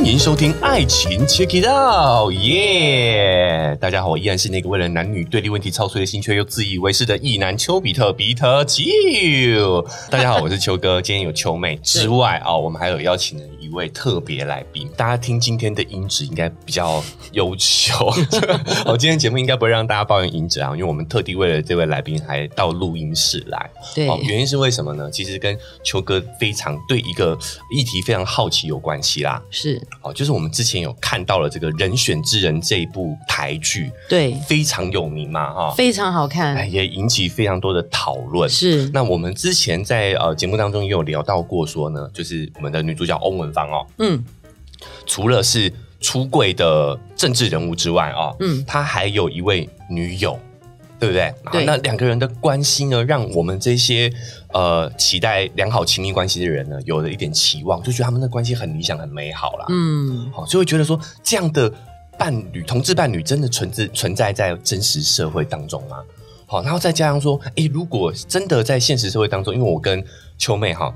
欢迎收听《爱情 Check It Out》，耶！大家好，我依然是那个为了男女对立问题操碎了心却又自以为是的异男丘比特比特丘。大家好，我是丘哥，今天有丘妹之外啊，我们还有邀请了一位特别来宾。大家听今天的音质应该比较优秀，我今天节目应该不会让大家抱怨音质啊，因为我们特地为了这位来宾还到录音室来。对，原因是为什么呢？其实跟秋哥非常对一个议题非常好奇有关系啦。是。哦，就是我们之前有看到了这个人选之人这一部台剧，对，非常有名嘛，哈，非常好看，也引起非常多的讨论。是，那我们之前在呃节目当中也有聊到过，说呢，就是我们的女主角欧文芳哦，嗯，除了是出柜的政治人物之外啊，嗯，他还有一位女友。对不对？对，那两个人的关系呢，让我们这些呃期待良好亲密关系的人呢，有了一点期望，就觉得他们的关系很理想、很美好啦。嗯，好，就会觉得说，这样的伴侣、同志伴侣，真的存在存在在真实社会当中吗？好，然后再加上说，哎，如果真的在现实社会当中，因为我跟秋妹哈。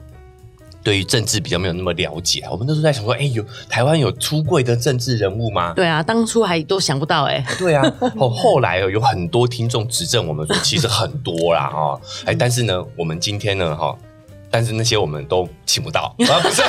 对于政治比较没有那么了解，我们那时候在想说，哎，有台湾有出柜的政治人物吗？对啊，当初还都想不到哎。对啊，后后来有很多听众指正我们说，其实很多啦哈，哎，但是呢，我们今天呢哈。但是那些我们都请不到，啊不是，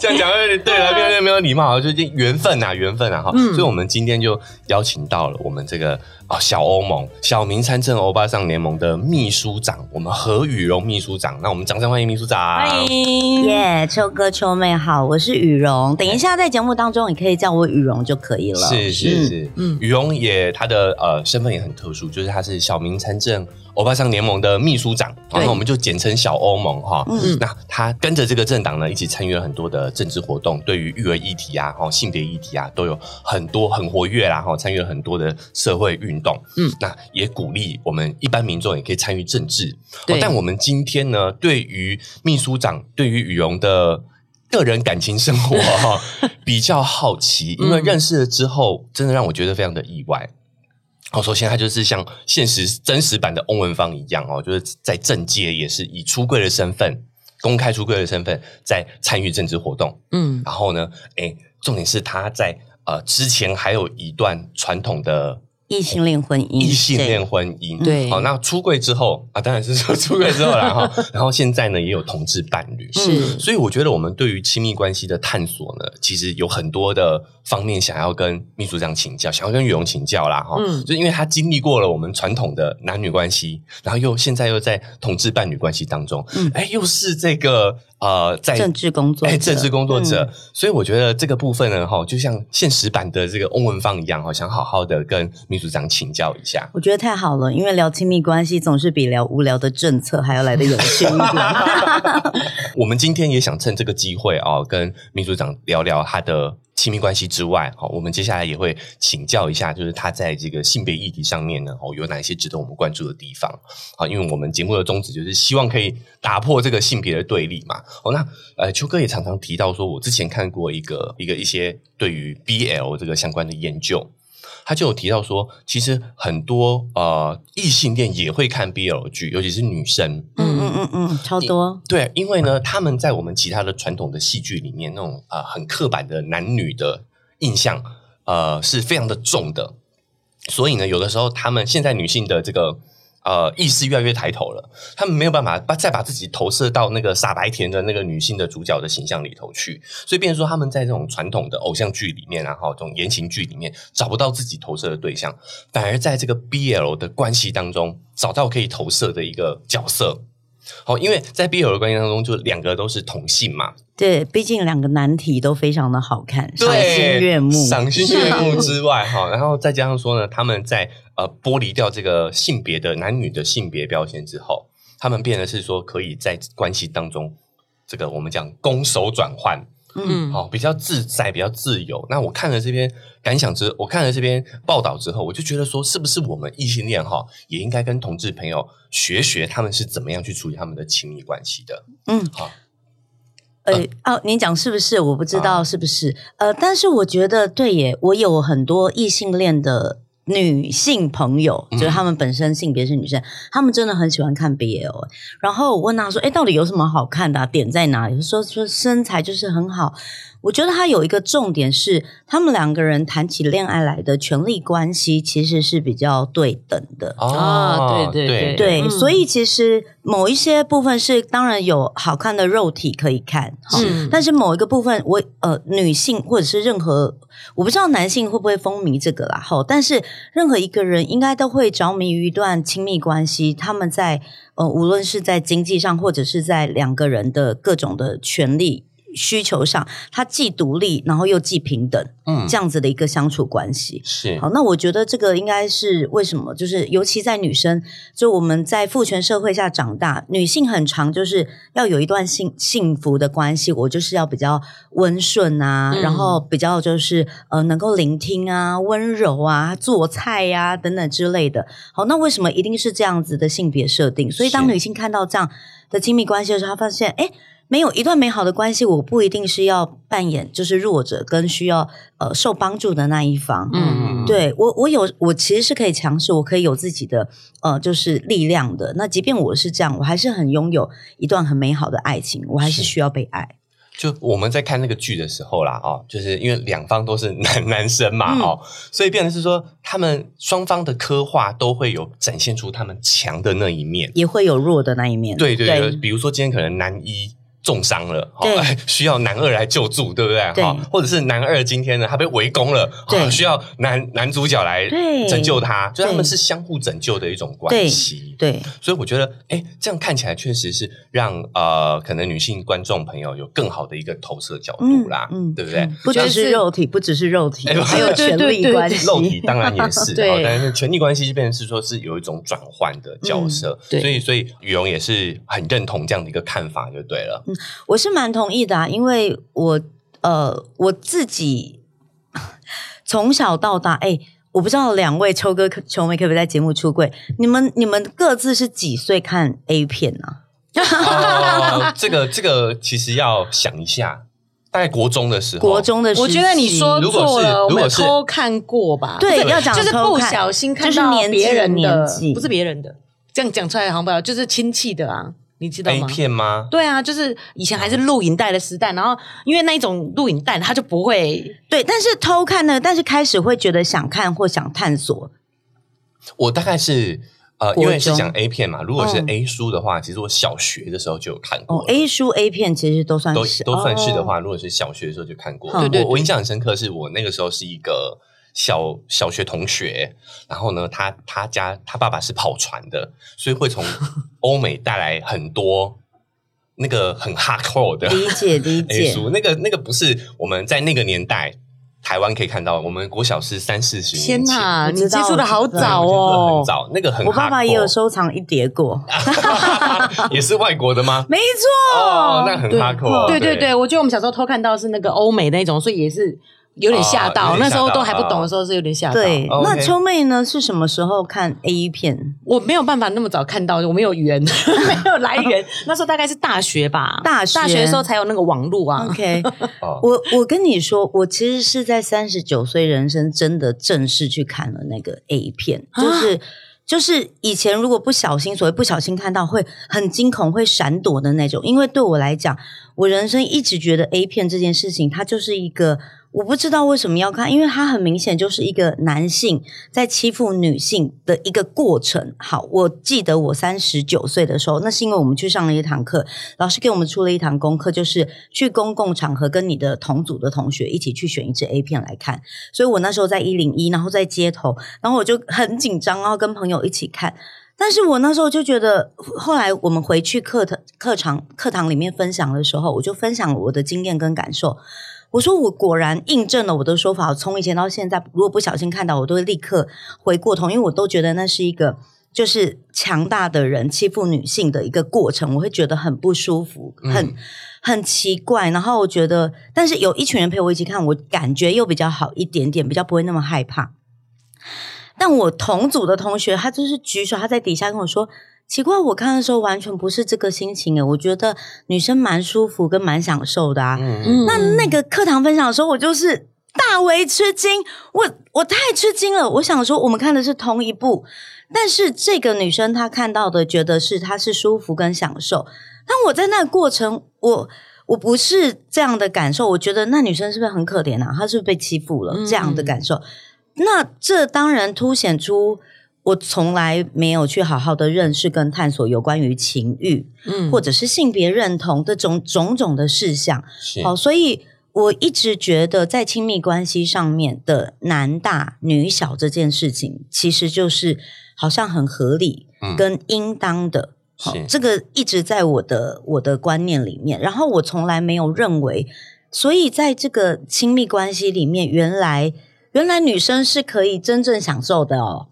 这样讲有点对了，没有没有礼貌，就缘分啊，缘分啊哈，所以我们今天就邀请到了我们这个啊小欧盟小明参政欧巴桑联盟的秘书长，我们何雨荣秘书长，那我们掌声欢迎秘书长，欢迎。耶，秋哥秋妹好，我是雨荣，等一下在节目当中你可以叫我雨荣就可以了，是是是，嗯，雨荣也他的呃身份也很特殊，就是他是小明参政。欧巴桑联盟的秘书长，然后我们就简称小欧盟哈。嗯那他跟着这个政党呢，一起参与了很多的政治活动，对于育儿议题啊、哈性别议题啊，都有很多很活跃啦，哈参与了很多的社会运动。嗯，那也鼓励我们一般民众也可以参与政治。但我们今天呢，对于秘书长，对于羽绒的个人感情生活 哈，比较好奇，因为认识了之后，真的让我觉得非常的意外。哦，首先他就是像现实真实版的翁文芳一样哦，就是在政界也是以出柜的身份，公开出柜的身份在参与政治活动。嗯，然后呢，哎，重点是他在呃之前还有一段传统的。异性恋婚姻，异性恋婚姻，对，好，那出柜之后啊，当然是说 出柜之后了哈，然后现在呢也有同志伴侣，是，所以我觉得我们对于亲密关系的探索呢，其实有很多的方面想要跟秘书长请教，想要跟羽荣请教啦哈，嗯，就因为他经历过了我们传统的男女关系，然后又现在又在同志伴侣关系当中，嗯，哎，又是这个。呃，在政治工作，哎，政治工作者，所以我觉得这个部分呢，哈，就像现实版的这个翁文芳一样，哈，想好好的跟秘书长请教一下。我觉得太好了，因为聊亲密关系总是比聊无聊的政策还要来的有趣一点。我们今天也想趁这个机会啊，跟秘书长聊聊他的。亲密关系之外，好，我们接下来也会请教一下，就是他在这个性别议题上面呢，哦，有哪一些值得我们关注的地方？好，因为我们节目的宗旨就是希望可以打破这个性别的对立嘛。哦，那呃，秋哥也常常提到说，我之前看过一个一个一些对于 BL 这个相关的研究。他就有提到说，其实很多呃异性恋也会看 BL 剧，尤其是女生。嗯嗯嗯嗯，超多。对，因为呢，他们在我们其他的传统的戏剧里面，那种呃很刻板的男女的印象，呃是非常的重的。所以呢，有的时候他们现在女性的这个。呃，意识越来越抬头了，他们没有办法把再把自己投射到那个傻白甜的那个女性的主角的形象里头去，所以变成说他们在这种传统的偶像剧里面，然后这种言情剧里面找不到自己投射的对象，反而在这个 BL 的关系当中找到可以投射的一个角色。好，因为在 BL 的关系当中，就两个都是同性嘛。对，毕竟两个难题都非常的好看，赏心悦目。赏心悦目之外，哈，然后再加上说呢，他们在呃剥离掉这个性别的男女的性别标签之后，他们变得是说可以在关系当中，这个我们讲攻守转换，嗯，好，比较自在，比较自由。那我看了这边感想之，我看了这边报道之后，我就觉得说，是不是我们异性恋哈，也应该跟同志朋友学学他们是怎么样去处理他们的亲密关系的？嗯，好。呃哦，你讲是不是？我不知道是不是。呃，但是我觉得对耶，我有很多异性恋的女性朋友，就是他们本身性别是女生，他们真的很喜欢看 BL、欸。然后我问他说：“哎，到底有什么好看的、啊？点在哪里？”说说身材就是很好。我觉得他有一个重点是，他们两个人谈起恋爱来的权力关系其实是比较对等的。哦对对对，嗯所以其实某一些部分是当然有好看的肉体可以看，但是某一个部分我呃女性或者是任何我不知道男性会不会风靡这个啦，吼，但是任何一个人应该都会着迷于一段亲密关系，他们在呃无论是在经济上或者是在两个人的各种的权利。需求上，他既独立，然后又既平等，嗯这样子的一个相处关系。是好，那我觉得这个应该是为什么？就是尤其在女生，就我们在父权社会下长大，女性很长就是要有一段幸幸福的关系，我就是要比较温顺啊，嗯然后比较就是呃能够聆听啊、温柔啊、做菜呀、等等之类的。好，那为什么一定是这样子的性别设定？所以当女性看到这样的亲密关系的时候，她发现，哎。没有一段美好的关系，我不一定是要扮演就是弱者跟需要呃受帮助的那一方。嗯对我，我有我其实是可以强势，我可以有自己的呃，就是力量的。那即便我是这样，我还是很拥有一段很美好的爱情，我还是是需要被爱。就我们在看那个剧的时候啦，哦，就是因为两方都是男男生嘛，嗯哦，所以变成是说他们双方的刻画都会有展现出他们强的那一面。也会有弱的那一面。对对对，比如说今天可能男一重伤了，哦对哎 需要男二来救助，对不对？哈或者是男二今天呢，他被围攻了，对哦需要男男主角来拯救他，就他们是相互拯救的一种关对系。对所以我觉得，哎，这样看起来确实是让呃，可能女性观众朋友有更好的一个投射角度啦，嗯嗯对不对？不只是是肉体，不只是肉体，哎还有权力关系。肉体当然也是，但是权力关系就变成是说是有一种转换的角色，嗯对所以所以羽绒也是很认同这样的一个看法，就对了。我是蛮同意的啊，因为我呃我自己从小到大，哎、我不知道两位秋哥、秋妹可不可以在节目出柜？你们你们各自是几岁看 A 片啊？哦，这个这个其实要想一下，大概国中的时候，国中的时候，我觉得你说如果是错了，我们有如果是偷看过吧？对，要讲就是不小心看就是到别人的年纪，不是别人的，这样讲出来好像不好，就是亲戚的啊，你知道 A 吗？片吗？对啊，就是以前还是录影带的时代，然后因为那一种录影带，它就不会对，但是偷看呢，但是开始会觉得想看或想探索，我大概是呃，因为是讲 A 片嘛，如果是嗯 A 书的话，其实我小学的时候就有看过哦了。，A 书 A 片其实都算都是都算是的哦话，如果是小学的时候就看过。嗯对对我印象很深刻，是我那个时候是一个小小学同学，然后呢，他他家他爸爸是跑船的，所以会从 欧美带来很多那个很 hardcore 的理解理 解。书，那个那个不是我们在那个年代台湾可以看到，我们国小是三四十年前。天哪，你接触的好早哦很，早，那个很我爸爸也有收藏一叠过，也是外国的吗？没错。哦，那很对 hardcore。对对对，我觉得我们小时候偷看到是那个欧美那种，所以也是有点吓到。那时候都还不懂的时候是有点吓到。对，哦那秋妹呢？是什么时候看 A 片？我没有办法那么早看到，我没有缘，没有来 源。那时候大概是大学吧，大学大学的时候才有那个网络啊。OK，哦我我跟你说，我其实是在三十九岁人生真的正式去看了那个 A 片，啊就是。就是以前如果不小心，所谓不小心看到会很惊恐、会闪躲的那种。因为对我来讲，我人生一直觉得 A 片这件事情，它就是一个我不知道为什么要看，因为它很明显就是一个男性在欺负女性的一个过程。好，我记得我三十九岁的时候，那是因为我们去上了一堂课，老师给我们出了一堂功课，就是去公共场合跟你的同组的同学一起去选一支 A 片来看。所以我那时候在一零一，然后在街头，然后我就很紧张，然后跟朋友一起看。但是我那时候就觉得，后来我们回去课堂课堂课堂里面分享的时候，我就分享我的经验跟感受。我说我果然印证了我的说法，从以前到现在，如果不小心看到，我都会立刻回过头，因为我都觉得那是一个就是强大的人欺负女性的一个过程，我会觉得很不舒服，很、嗯很奇怪。然后我觉得，但是有一群人陪我一起看，我感觉又比较好一点点，比较不会那么害怕。但我同组的同学，他就是举手，他在底下跟我说：“奇怪，我看的时候完全不是这个心情诶，我觉得女生蛮舒服跟蛮享受的啊。嗯嗯那那个课堂分享的时候，我就是大为吃惊，我我太吃惊了。我想说，我们看的是同一部，但是这个女生她看到的，觉得是她是舒服跟享受。但我在那个过程，我我不是这样的感受。我觉得那女生是不是很可怜啊？她是不是被欺负了？这样的感受，那这当然凸显出我从来没有去好好的认识跟探索有关于情欲，嗯，或者是性别认同的种种种的事项。好，所以。我一直觉得，在亲密关系上面的男大女小这件事情，其实就是好像很合理跟应当的。好，这个一直在我的我的观念里面。然后我从来没有认为，所以在这个亲密关系里面，原来原来女生是可以真正享受的哦，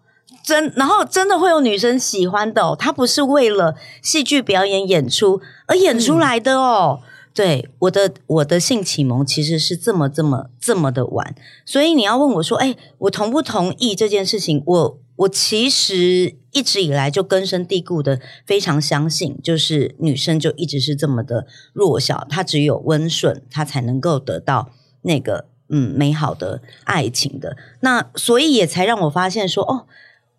真然后真的会有女生喜欢的哦，她不是为了戏剧表演演出而演出来的哦。对我的我的性启蒙其实是这么这么这么的晚，所以你要问我说，哎，我同不同意这件事情？我我其实一直以来就根深蒂固的非常相信，就是女生就一直是这么的弱小，她只有温顺，她才能够得到那个嗯美好的爱情的。那所以也才让我发现说，哦，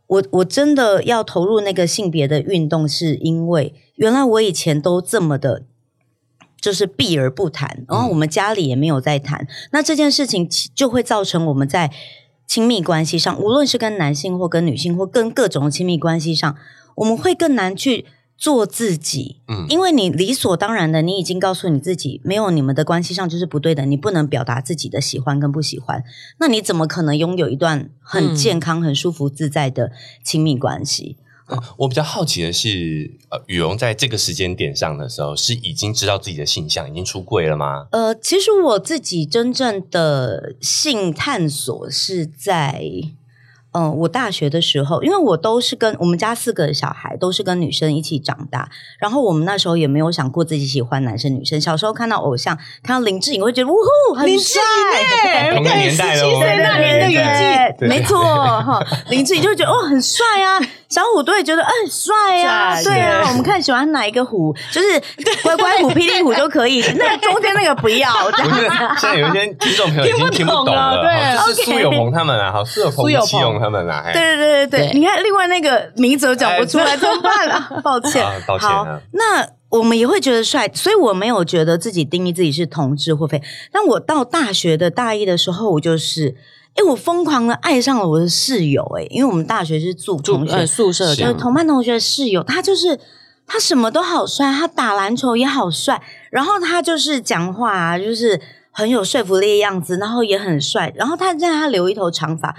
我我真的要投入那个性别的运动，是因为原来我以前都这么的。就是避而不谈，然后我们家里也没有在谈，那这件事情就会造成我们在亲密关系上，无论是跟男性或跟女性或跟各种亲密关系上，我们会更难去做自己。嗯，因为你理所当然的，你已经告诉你自己，没有你们的关系上就是不对的，你不能表达自己的喜欢跟不喜欢，那你怎么可能拥有一段很健康、很舒服、自在的亲密关系？我比较好奇的是，呃，羽绒在这个时间点上的时候，是已经知道自己的性向，已经出柜了吗？呃，其实我自己真正的性探索是在。嗯，我大学的时候，因为我都是跟我们家四个小孩都是跟女生一起长大，然后我们那时候也没有想过自己喜欢男生女生。小时候看到偶像，看到林志颖会觉得呜呼很帅，同个年代的，七岁那年的语气，没错哈，林志颖就会觉得哦很帅啊，小虎队觉得哎帅啊，对啊，我们看喜欢哪一个虎，就是 乖乖虎、霹雳虎就可以，那中间那个不要。我觉得现在有一些听众朋友已经听不懂了，对，就是苏有朋他们啊，好，苏有朋、戚勇他。对对对对对，你看另外那个名字都讲不出来 怎么办啊？抱歉，抱歉。好，那我们也会觉得帅，所以我没有觉得自己定义自己是同志或非。但我到大学的大一的时候，我就是，哎，我疯狂的爱上了我的室友，哎，因为我们大学是住同学宿舍，就是同班同学的室友，他就是他什么都好帅，他打篮球也好帅，然后他就是讲话啊，就是很有说服力的样子，然后也很帅，然后他现在他留一头长发。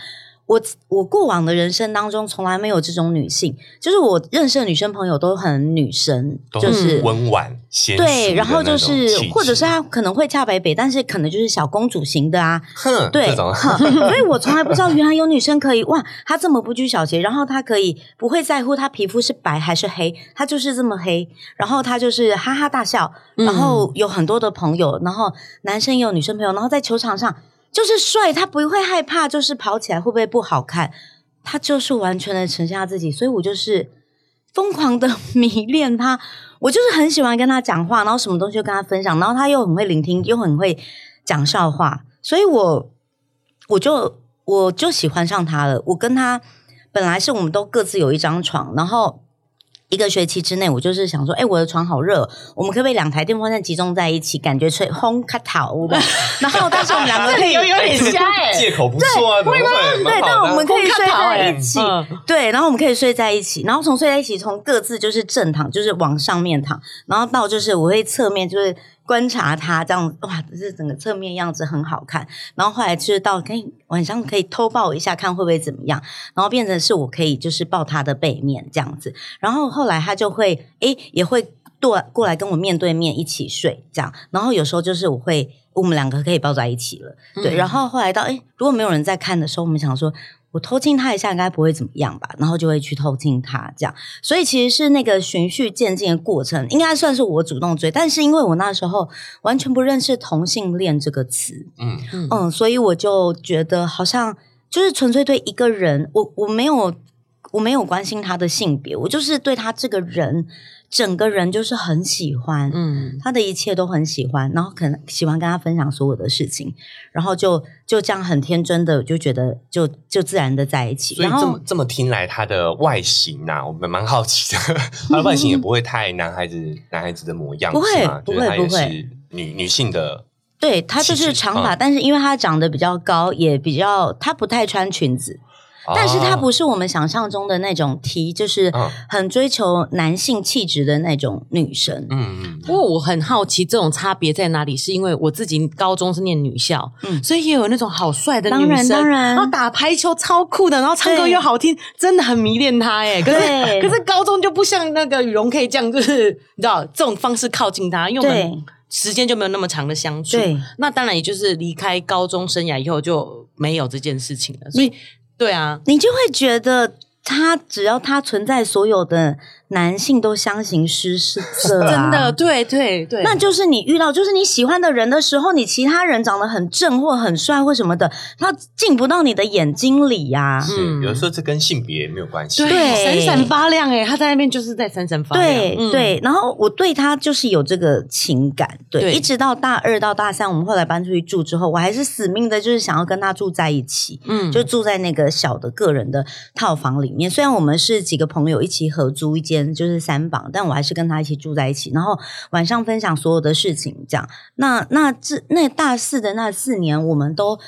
我我过往的人生当中从来没有这种女性，就是我认识的女生朋友都很女生，就是温婉贤对，然后就是或者是她可能会嫁北北，但是可能就是小公主型的啊，对，所以我从来不知道原来有女生可以哇，她这么不拘小节，然后她可以不会在乎她皮肤是白还是黑，她就是这么黑，然后她就是哈哈大笑，然后有很多的朋友，然后男生也有女生朋友，然后在球场上。就是帅，他不会害怕，就是跑起来会不会不好看？他就是完全的呈现他自己，所以我就是疯狂的迷恋他。我就是很喜欢跟他讲话，然后什么东西就跟他分享，然后他又很会聆听，又很会讲笑话，所以我我就我就喜欢上他了。我跟他本来是我们都各自有一张床，然后。一个学期之内，我就是想说，哎，我的床好热，我们可不可以两台电风扇集中在一起，感觉吹烘卡桃？然后，但是我们两个可以 有有点瞎哎，借口不错啊，会吗？对，但我们可以睡在一起，对，然后我们可以睡在一起，然后从睡在一起，从各自就是正躺，就是往上面躺，然后到就是我会侧面就是。观察他这样哇，这整个侧面样子很好看。然后后来就是到可以晚上可以偷抱一下，看会不会怎么样。然后变成是我可以就是抱他的背面这样子。然后后来他就会诶也会过过来跟我面对面一起睡这样。然后有时候就是我会我们两个可以抱在一起了。对。然后后来到诶如果没有人在看的时候，我们想说。我偷亲他一下，应该不会怎么样吧？然后就会去偷亲他，这样。所以其实是那个循序渐进的过程，应该算是我主动追。但是因为我那时候完全不认识同性恋这个词，嗯嗯，所以我就觉得好像就是纯粹对一个人，我我没有我没有关心他的性别，我就是对他这个人。整个人就是很喜欢，嗯，他的一切都很喜欢，然后可能喜欢跟他分享所有的事情，然后就就这样很天真的就觉得就就自然的在一起。所以这么这么听来，他的外形呐，我们蛮好奇的，他的外形也不会太男孩子男孩子的模样，不会不会不会女女性的，对他就是长发，但是因为他长得比较高，也比较他不太穿裙子。但是她不是我们想象中的那种 T，就是很追求男性气质的那种女生。嗯嗯。不过我很好奇，这种差别在哪里？是因为我自己高中是念女校，嗯，所以也有那种好帅的女生，当然当然，然后打排球超酷的，然后唱歌又好听，真的很迷恋他哎。可是可是高中就不像那个羽绒可以这样，就是你知道这种方式靠近他，因为我们时间就没有那么长的相处。对。那当然也就是离开高中生涯以后就没有这件事情了，所以。对啊，你就会觉得他只要他存在，所有的。男性都相形失色，真的，对对对，那就是你遇到就是你喜欢的人的时候，你其他人长得很正或很帅或什么的，他进不到你的眼睛里呀。是，有时候这跟性别没有关系，对，闪闪发亮哎，他在那边就是在闪闪发亮。对对，然后我对他就是有这个情感，对，一直到大二到大三，我们后来搬出去住之后，我还是死命的就是想要跟他住在一起，嗯，就住在那个小的个人的套房里面。虽然我们是几个朋友一起合租一间。就是三房，但我还是跟他一起住在一起，然后晚上分享所有的事情，这样。那那这那大四的那四年，我们都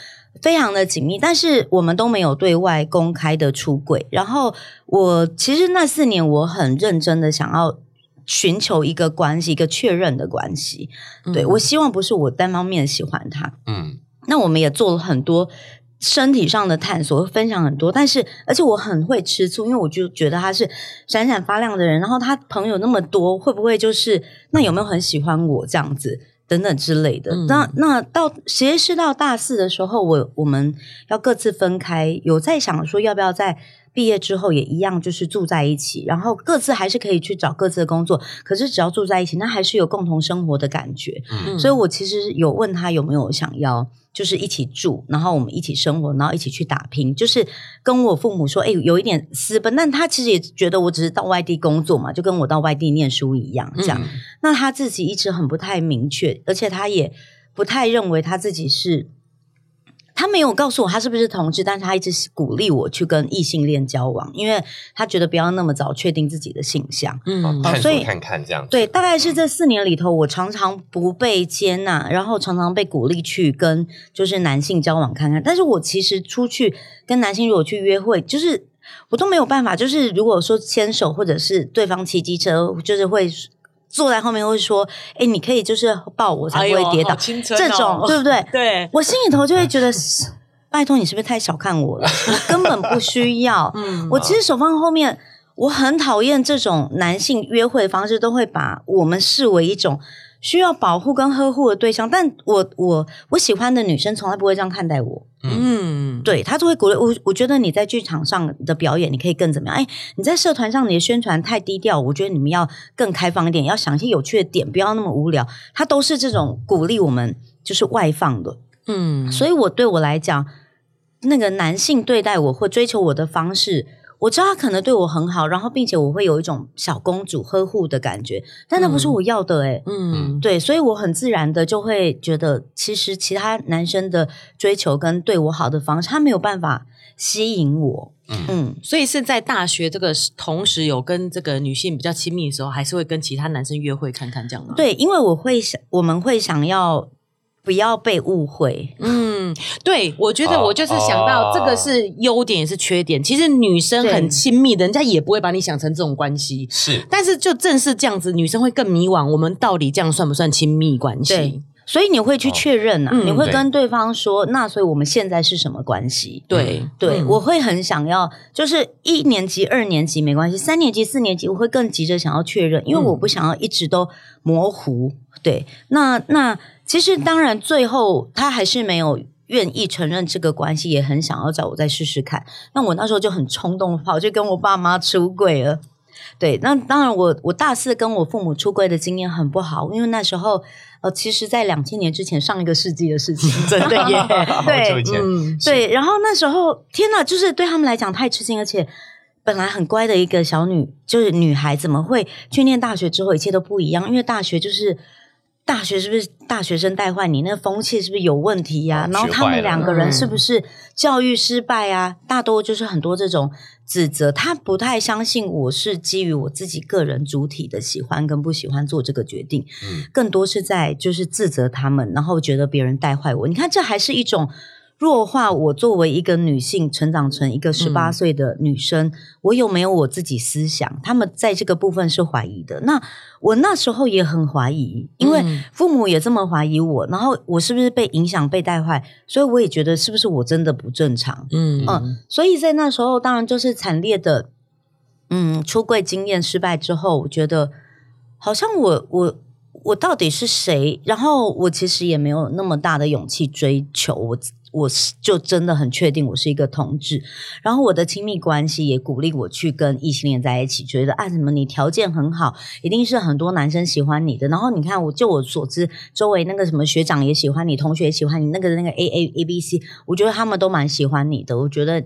非常的紧密，但是我们都没有对外公开的出轨。然后我其实那四年，我很认真的想要寻求一个关系，一个确认的关系。对我希望不是我单方面喜欢他。嗯，那我们也做了很多。身体上的探索分享很多，但是而且我很会吃醋，因为我就觉得他是闪闪发亮的人，然后他朋友那么多，会不会就是那有没有很喜欢我这样子等等之类的？那那到其实是到大四的时候，我我们要各自分开，有在想说要不要在毕业之后也一样，就是住在一起，然后各自还是可以去找各自的工作，可是只要住在一起，那还是有共同生活的感觉。嗯，所以我其实有问他有没有想要。就是一起住，然后我们一起生活，然后一起去打拼。就是跟我父母说，哎，有一点私奔。但他其实也觉得我只是到外地工作嘛，就跟我到外地念书一样，这样。那他自己一直很不太明确，而且他也不太认为他自己是。他没有告诉我他是不是同志，但是他一直鼓励我去跟异性恋交往，因为他觉得不要那么早确定自己的性向，嗯，所以看看这样。对，大概是这四年里头，我常常不被接纳，然后常常被鼓励去跟就是男性交往看看。但是我其实出去跟男性如果去约会，就是我都没有办法，就是如果说牵手或者是对方骑机车，就是会。坐在后面会说：“哎，你可以就是抱我才不会跌倒，这种对不对？对我心里头就会觉得，拜托你是不是太小看我了？根本不需要。嗯，我其实手放后面，我很讨厌这种男性约会的方式，都会把我们视为一种。”需要保护跟呵护的对象，但我我我喜欢的女生从来不会这样看待我。嗯，对他就会鼓励我。我觉得你在剧场上的表演，你可以更怎么样？哎，你在社团上你的宣传太低调，我觉得你们要更开放一点，要想一些有趣的点，不要那么无聊。他都是这种鼓励我们，就是外放的。嗯，所以我对我来讲，那个男性对待我或追求我的方式。我知道他可能对我很好，然后并且我会有一种小公主呵护的感觉，但那不是我要的哎，嗯，对，所以我很自然的就会觉得，其实其他男生的追求跟对我好的方式，他没有办法吸引我，嗯，所以是在大学这个同时有跟这个女性比较亲密的时候，还是会跟其他男生约会看看这样吗？对，因为我会想，我们会想要。不要被误会。嗯，对，我觉得我就是想到这个是优点也是缺点。其实女生很亲密的，人家也不会把你想成这种关系。是，但是就正是这样子，女生会更迷惘。我们到底这样算不算亲密关系？所以你会去确认啊，你会跟对方说，那所以我们现在是什么关系？对，对，我会很想要，就是一年级、二年级没关系，三年级、四年级我会更急着想要确认，因为我不想要一直都模糊。对，那那。其实，当然，最后他还是没有愿意承认这个关系，也很想要找我再试试看。那我那时候就很冲动，跑去跟我爸妈出柜了。对，那当然，我我大四跟我父母出柜的经验很不好，因为那时候呃，其实，在两千年之前，上一个世纪的事情，真的耶，对，嗯，对。然后那时候，天哪，就是对他们来讲太吃惊，而且本来很乖的一个小女，就是女孩，怎么会去念大学之后一切都不一样？因为大学就是大学，是不是大学生带坏你？那风气是不是有问题呀？然后他们两个人是不是教育失败啊？大多就是很多这种指责。他不太相信我是基于我自己个人主体的喜欢跟不喜欢做这个决定，更多是在就是自责他们，然后觉得别人带坏我。你看，这还是一种。弱化我作为一个女性成长成一个十八岁的女生，我有没有我自己思想？他们在这个部分是怀疑的。那我那时候也很怀疑，因为父母也这么怀疑我，然后我是不是被影响、被带坏？所以我也觉得是不是我真的不正常？嗯嗯，所以在那时候，当然就是惨烈的，嗯，出柜经验失败之后，我觉得好像我我我到底是谁？然后我其实也没有那么大的勇气追求我。我是就真的很确定我是一个同志，然后我的亲密关系也鼓励我去跟异性恋在一起，觉得啊什么你条件很好，一定是很多男生喜欢你的。然后你看，我就我所知，周围那个什么学长也喜欢你，同学也喜欢你，那个那个 A A A B C，我觉得他们都蛮喜欢你的。我觉得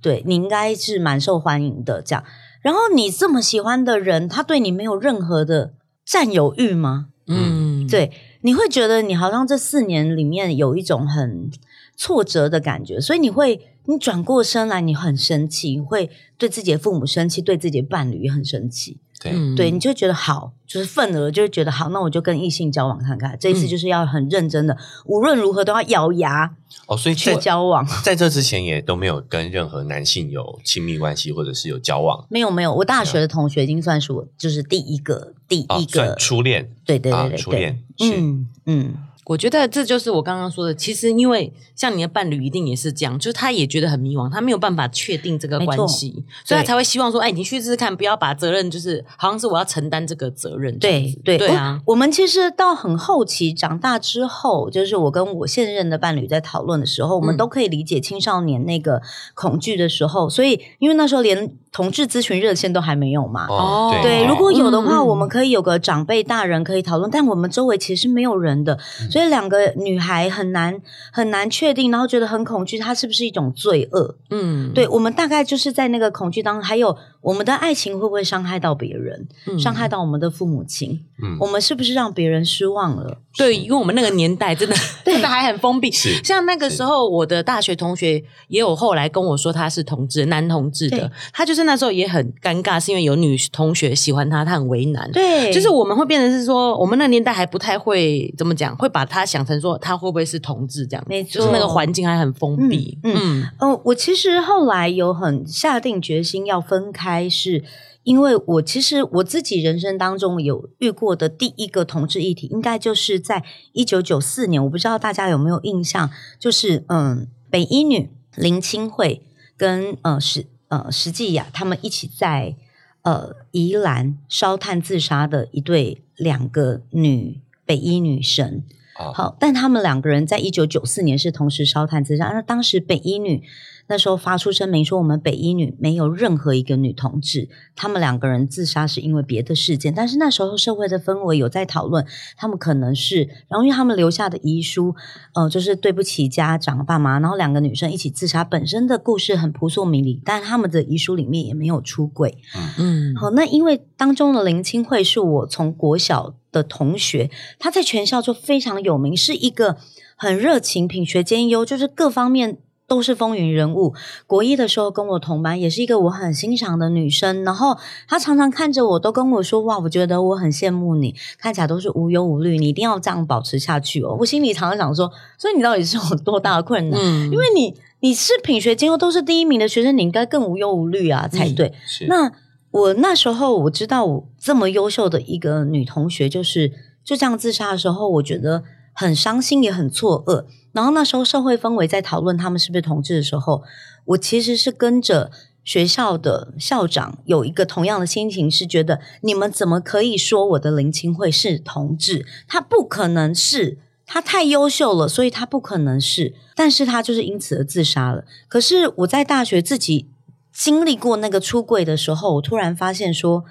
对你应该是蛮受欢迎的这样。然后你这么喜欢的人，他对你没有任何的占有欲吗？嗯，对，你会觉得你好像这四年里面有一种很。挫折的感觉，所以你会，你转过身来，你很生气，会对自己的父母生气，对自己的伴侣也很生气。对，对，你就觉得好，就是份额，就是觉得好，那我就跟异性交往看看。这一次就是要很认真的，无论如何都要咬牙哦。所以去交往，在这之前也都没有跟任何男性有亲密关系，或者是有交往。没有，没有。我大学的同学已经算是我就是第一个，第一个初恋。对对对对，初恋。嗯嗯。我觉得这就是我刚刚说的，其实因为像你的伴侣一定也是这样，就是他也觉得很迷茫，他没有办法确定这个关系，所以他才会希望说：“哎，你去试试看，不要把责任就是好像是我要承担这个责任。”对对对啊！我们其实到很后期长大之后，就是我跟我现任的伴侣在讨论的时候，我们都可以理解青少年那个恐惧的时候，所以因为那时候连。同志咨询热线都还没有嘛？哦，对，如果有的话，我们可以有个长辈大人可以讨论，但我们周围其实是没有人的，所以两个女孩很难很难确定，然后觉得很恐惧，它是不是一种罪恶？嗯，对，我们大概就是在那个恐惧当中，还有我们的爱情会不会伤害到别人，伤害到我们的父母亲？嗯，我们是不是让别人失望了？对，因为我们那个年代真的 真的还很封闭，像那个时候，我的大学同学也有后来跟我说他是同志，男同志的，他就是。那时候也很尴尬，是因为有女同学喜欢他，他很为难。对，就是我们会变成是说，我们那年代还不太会怎么讲，会把他想成说他会不会是同志这样。没错，就是那个环境还很封闭。嗯嗯，我其实后来有很下定决心要分开，是因为我其实我自己人生当中有遇过的第一个同志议题，应该就是在一九九四年，我不知道大家有没有印象，就是嗯，北医女林清慧跟呃是。呃，实际呀，他们一起在呃宜兰烧炭自杀的一对两个女北医女神生。好，但他们两个人在一九九四年是同时烧炭自杀。那当时北一女。那时候发出声明说，我们北一女没有任何一个女同志，他们两个人自杀是因为别的事件。但是那时候社会的氛围有在讨论，他们可能是，然后因为他们留下的遗书，呃，就是对不起家长爸妈，然后两个女生一起自杀，本身的故事很扑朔迷离，但他们的遗书里面也没有出轨。嗯，好，那因为当中的林清慧是我从国小的同学，她在全校就非常有名，是一个很热情、品学兼优，就是各方面。都是风云人物。国一的时候跟我同班，也是一个我很欣赏的女生。然后她常常看着我，都跟我说：“哇，我觉得我很羡慕你，看起来都是无忧无虑，你一定要这样保持下去哦。”我心里常常想说：“所以你到底是有多大的困难？因为你你是品学兼优都是第一名的学生，你应该更无忧无虑啊才对。”那我那时候我知道我这么优秀的一个女同学，就是就这样自杀的时候，我觉得很伤心，也很错愕。然后那时候社会氛围在讨论他们是不是同志的时候，我其实是跟着学校的校长有一个同样的心情，是觉得你们怎么可以说我的林清慧是同志？他不可能是，他太优秀了，所以他不可能是。但是他就是因此而自杀了。可是我在大学自己经历过那个出柜的时候，我突然发现说：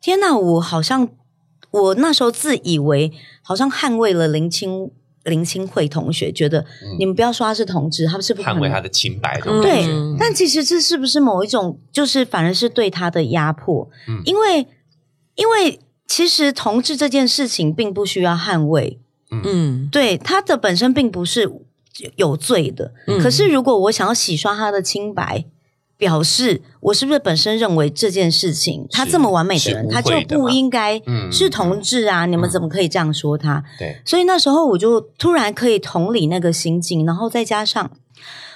天哪！我好像我那时候自以为好像捍卫了林清。林清慧同学，觉得你们不要说他是同志，他是不捍卫他的清白的。对，但其实这是不是某一种，就是反而是对他的压迫？嗯，因为因为其实同志这件事情并不需要捍卫。嗯，对，他的本身并不是有罪的。可是如果我想要洗刷他的清白。表示我是不是本身认为这件事情，他这么完美的人，他就不应该是同志啊？你们怎么可以这样说他？对，所以那时候我就突然可以同理那个心境，然后再加上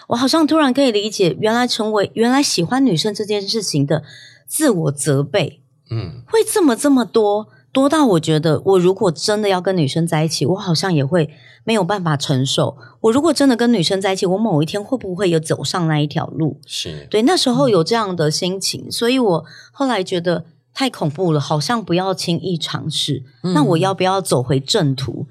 我好像突然可以理解，原来成为原来喜欢女生这件事情的自我责备，嗯，会这么这么多。多到我觉得，我如果真的要跟女生在一起，我好像也会没有办法承受。我如果真的跟女生在一起，我某一天会不会有走上那一条路？是对，那时候有这样的心情，所以我后来觉得太恐怖了，好像不要轻易尝试。那我要不要走回正途？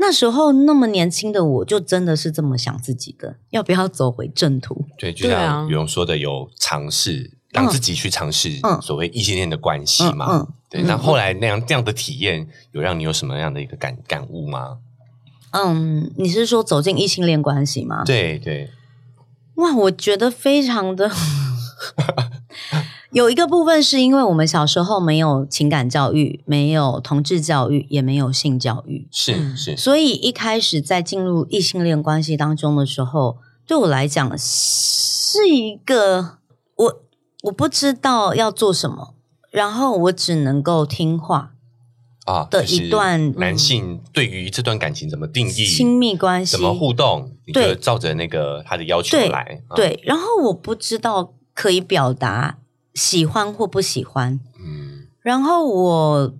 那时候那么年轻的我，就真的是这么想自己的，要不要走回正途？对，就像羽荣说的，有尝试。让自己去尝试所谓异性恋的关系嘛？对，那后来那样这样的体验，有让你有什么样的一个感感悟吗？嗯，你是说走进异性恋关系吗？对对。哇，我觉得非常的 有一个部分是因为我们小时候没有情感教育，没有同志教育，也没有性教育，是是，所以一开始在进入异性恋关系当中的时候，对我来讲是一个我。我不知道要做什么，然后我只能够听话啊的一段男性对于这段感情怎么定义亲密关系怎么互动，对，照着那个他的要求来对，然后我不知道可以表达喜欢或不喜欢，嗯，然后我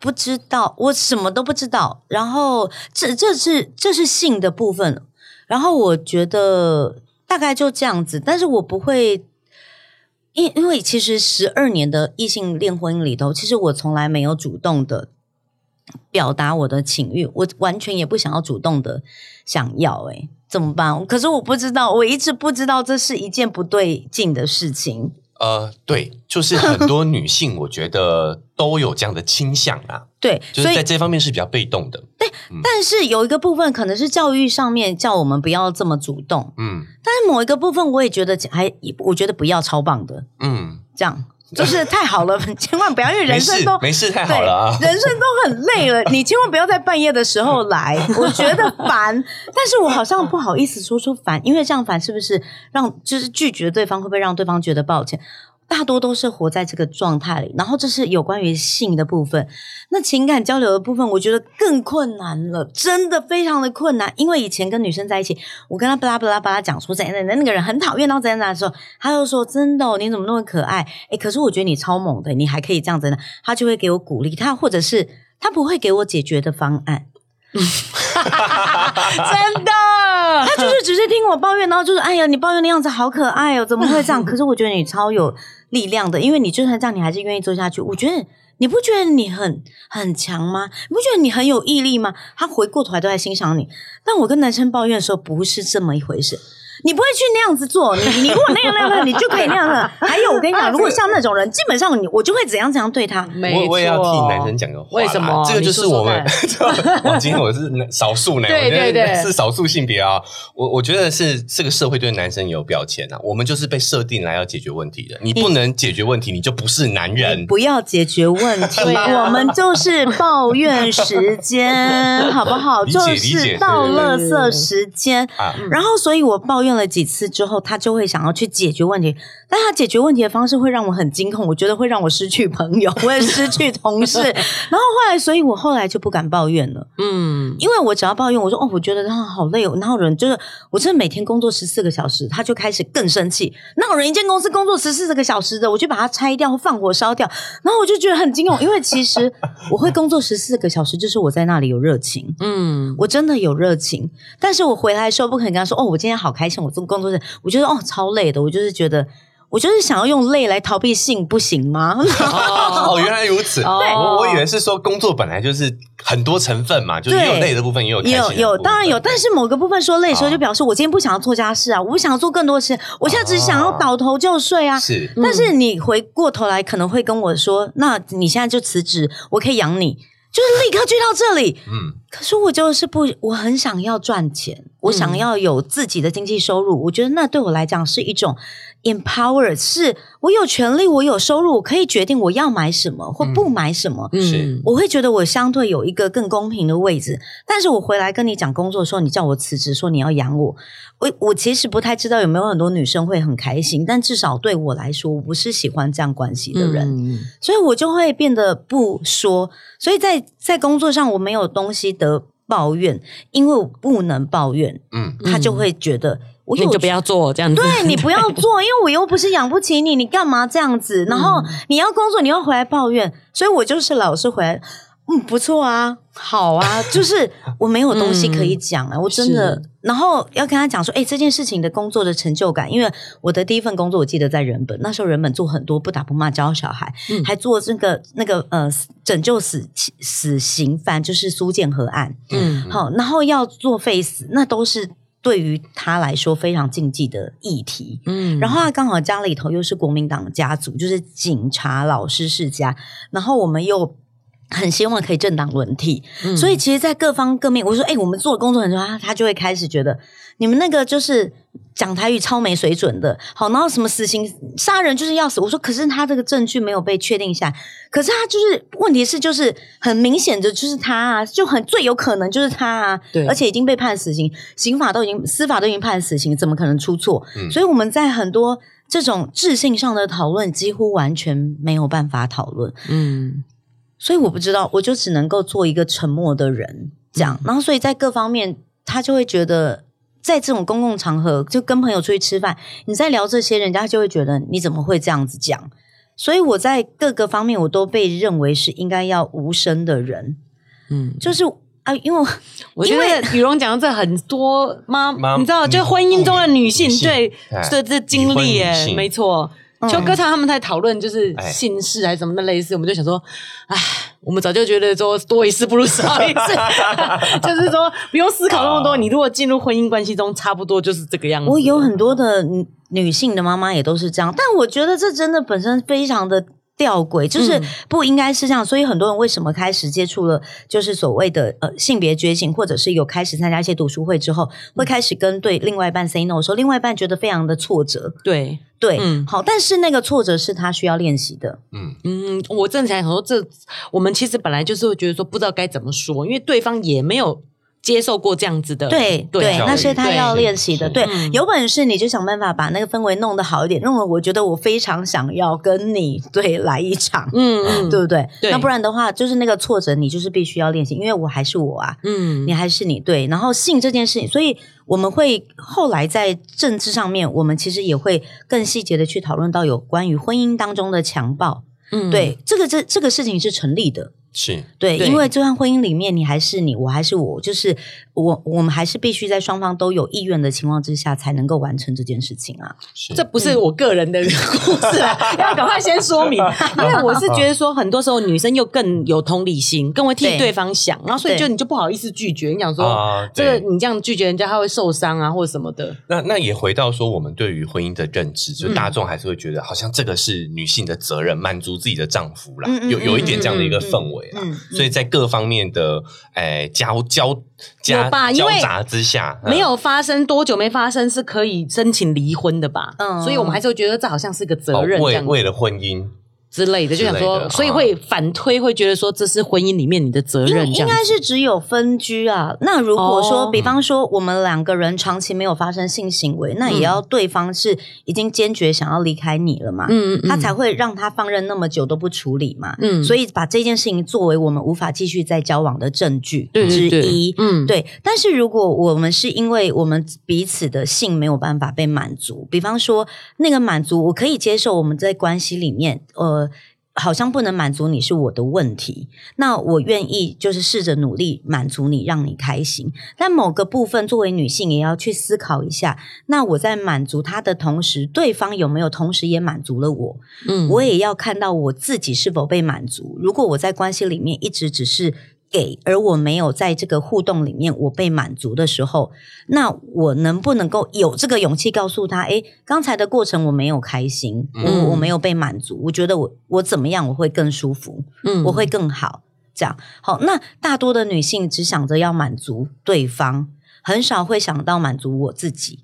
不知道我什么都不知道，然后这这是这是性的部分，然后我觉得大概就这样子，但是我不会。因因为其实十二年的异性恋婚姻里头，其实我从来没有主动的表达我的情欲，我完全也不想要主动的想要，诶，怎么办？可是我不知道，我一直不知道这是一件不对劲的事情。呃，对，就是很多女性，我觉得都有这样的倾向啊。对，就是在这方面是比较被动的。对，但是有一个部分可能是教育上面叫我们不要这么主动。嗯，但是某一个部分我也觉得还，我觉得不要超棒的。嗯，这样 就是太好了，千万不要，因为人生都没事，太好了啊，人生都很累了，你千万不要在半夜的时候来，我觉得烦。但是我好像不好意思说出烦，因为这样烦是不是让就是拒绝对方，会不会让对方觉得抱歉？大多都是活在这个状态里，然后这是有关于性的部分，那情感交流的部分，我觉得更困难了，真的非常的困难。因为以前跟女生在一起，我跟她巴拉巴拉巴拉讲说怎样怎样，那个人很讨厌，然后怎样怎样的时候，她就说真的，你怎么那么可爱？哎，可是我觉得你超猛的，你还可以这样子呢，她就会给我鼓励，她或者是她不会给我解决的方案。真的，他就是直接听我抱怨，然后就是哎呀，你抱怨的样子好可爱哦，怎么会这样？可是我觉得你超有力量的，因为你就算这样，你还是愿意做下去。我觉得你不觉得你很很强吗？你不觉得你很有毅力吗？他回过头来都在欣赏你。但我跟男生抱怨的时候，不是这么一回事。你不会去那样子做，你你如果那样那样，你就可以那样了。还有，我跟你讲，如果像那种人，基本上你我就会怎样怎样对他。我我也要替男生讲个话，为什么？这个就是我们，我 今天我是少数呢，对对对，是少数性别啊。我我觉得是这个社会对男生有标签啊，我们就是被设定来要解决问题的。你不能解决问题，你就不是男人。不要解决问题，我们就是抱怨时间，好不好？就是到垃圾时间。然后，所以我抱怨。了几次之后，他就会想要去解决问题，但他解决问题的方式会让我很惊恐，我觉得会让我失去朋友，会失去同事。然后后来，所以我后来就不敢抱怨了。嗯，因为我只要抱怨，我说哦，我觉得他好累哦。然后人就是，我真的每天工作十四个小时，他就开始更生气。那有人一间公司工作十四个小时的，我就把它拆掉，放火烧掉。然后我就觉得很惊恐，因为其实我会工作十四个小时，就是我在那里有热情。嗯，我真的有热情，但是我回来的时候不可能跟他说哦，我今天好开心。我做工作室，我觉得哦超累的，我就是觉得，我就是想要用累来逃避性，不行吗？哦，原来如此。对我我以为是说工作本来就是很多成分嘛，就是有累的部分，也有有有，当然有。但是某个部分说累的时候，就表示我今天不想要做家事啊，我不想要做更多的事，我现在只想要倒头就睡啊。是，但是你回过头来可能会跟我说，那你现在就辞职，我可以养你。就是立刻去到这里，嗯，可是我就是不，我很想要赚钱，我想要有自己的经济收入。我觉得那对我来讲是一种 empower，是我有权利，我有收入，我可以决定我要买什么或不买什么。嗯，我会觉得我相对有一个更公平的位置。但是我回来跟你讲工作的时候，你叫我辞职，说你要养我，我我其实不太知道有没有很多女生会很开心。但至少对我来说，我不是喜欢这样关系的人，所以我就会变得不说。所以在在工作上，我没有东西得抱怨，因为我不能抱怨。嗯，他就会觉得我你就不要做这样子，对你不要做，因为我又不是养不起你，你干嘛这样子？然后你要工作，你要回来抱怨，所以我就是老是回来。嗯，不错啊，好啊，就是我没有东西可以讲啊，我真的，然后要跟他讲说，哎，这件事情的工作的成就感，因为我的第一份工作，我记得在人本，那时候人本做很多不打不骂教小孩，还做这个那个呃拯救死死刑犯，就是苏建和案，嗯，好，然后要做 face，那都是对于他来说非常禁忌的议题，嗯，然后他刚好家里头又是国民党家族，就是警察老师世家，然后我们又。很希望可以政党轮替，所以其实，在各方各面，我说，哎，我们做工作很重要，他他就会开始觉得你们那个就是讲台语超没水准的，好，然后什么死刑杀人就是要死，我说，可是他这个证据没有被确定下来，可是他就是问题是就是很明显的就是他啊，就很最有可能就是他啊，对，而且已经被判死刑，刑法都已经司法都已经判死刑，怎么可能出错？所以我们在很多这种智性上的讨论，几乎完全没有办法讨论，嗯。所以我不知道，我就只能够做一个沉默的人，这样。然后，所以在各方面，他就会觉得，在这种公共场合，就跟朋友出去吃饭，你在聊这些，人家就会觉得你怎么会这样子讲？所以我在各个方面，我都被认为是应该要无声的人。嗯，就是啊，因为我 觉得羽绒讲的这很多妈，你知道，就婚姻中的女性对这这经历，哎，没错。就歌唱他们在讨论就是姓氏还是什么的类似，我们就想说，唉，我们早就觉得说多一事不如少一事，就是说不用思考那么多。你如果进入婚姻关系中，差不多就是这个样子。我有很多的女性的妈妈也都是这样，但我觉得这真的本身非常的。吊诡就是不应该是这样，所以很多人为什么开始接触了，就是所谓的呃性别觉醒，或者是有开始参加一些读书会之后，会开始跟对另外一半 say no，说另外一半觉得非常的挫折，对对，嗯。好，但是那个挫折是他需要练习的，嗯。嗯，我正想说这我们其实本来就是会觉得说不知道该怎么说，因为对方也没有。接受过这样子的，对对，那是他要练习的。对，有本事你就想办法把那个氛围弄得好一点，弄得我觉得我非常想要跟你对来一场，嗯嗯，对不对？那不然的话，就是那个挫折，你就是必须要练习，因为我还是我啊，嗯，你还是你对。然后性这件事情，所以我们会后来在政治上面，我们其实也会更细节的去讨论到有关于婚姻当中的强暴，嗯，对，这个这这个事情是成立的。是对，因为这段婚姻里面，你还是你，我还是我，就是我，我们还是必须在双方都有意愿的情况之下，才能够完成这件事情啊。这不是我个人的故事啊，要赶快先说明，因为我是觉得说，很多时候女生又更有同理心，更会替对方想，然后所以就你就不好意思拒绝，你想说这个你这样拒绝人家，他会受伤啊，或者什么的。那那也回到说，我们对于婚姻的认知，就大众还是会觉得，好像这个是女性的责任，满足自己的丈夫啦，有有一点这样的一个氛围。嗯，所以在各方面的诶交交交交杂之下，没有发生多久没发生是可以申请离婚的吧？嗯，所以我们还是会觉得这好像是个责任，为为了婚姻。之类的，就想说，所以会反推，会觉得说这是婚姻里面你的责任。应该是只有分居啊。那如果说，比方说我们两个人长期没有发生性行为，那也要对方是已经坚决想要离开你了嘛？嗯嗯，他才会让他放任那么久都不处理嘛？嗯，所以把这件事情作为我们无法继续再交往的证据之一。嗯，对。但是如果我们是因为我们彼此的性没有办法被满足，比方说那个满足，我可以接受我们在关系里面，呃。好像不能满足你是我的问题，那我愿意就是试着努力满足你，让你开心。但某个部分作为女性也要去思考一下，那我在满足他的同时，对方有没有同时也满足了我？嗯，我也要看到我自己是否被满足。如果我在关系里面一直只是。给，而我没有在这个互动里面我被满足的时候，那我能不能够有这个勇气告诉他？哎，刚才的过程我没有开心，我我没有被满足，我觉得我我怎么样我会更舒服，嗯，我会更好。这样好，那大多的女性只想着要满足对方，很少会想到满足我自己。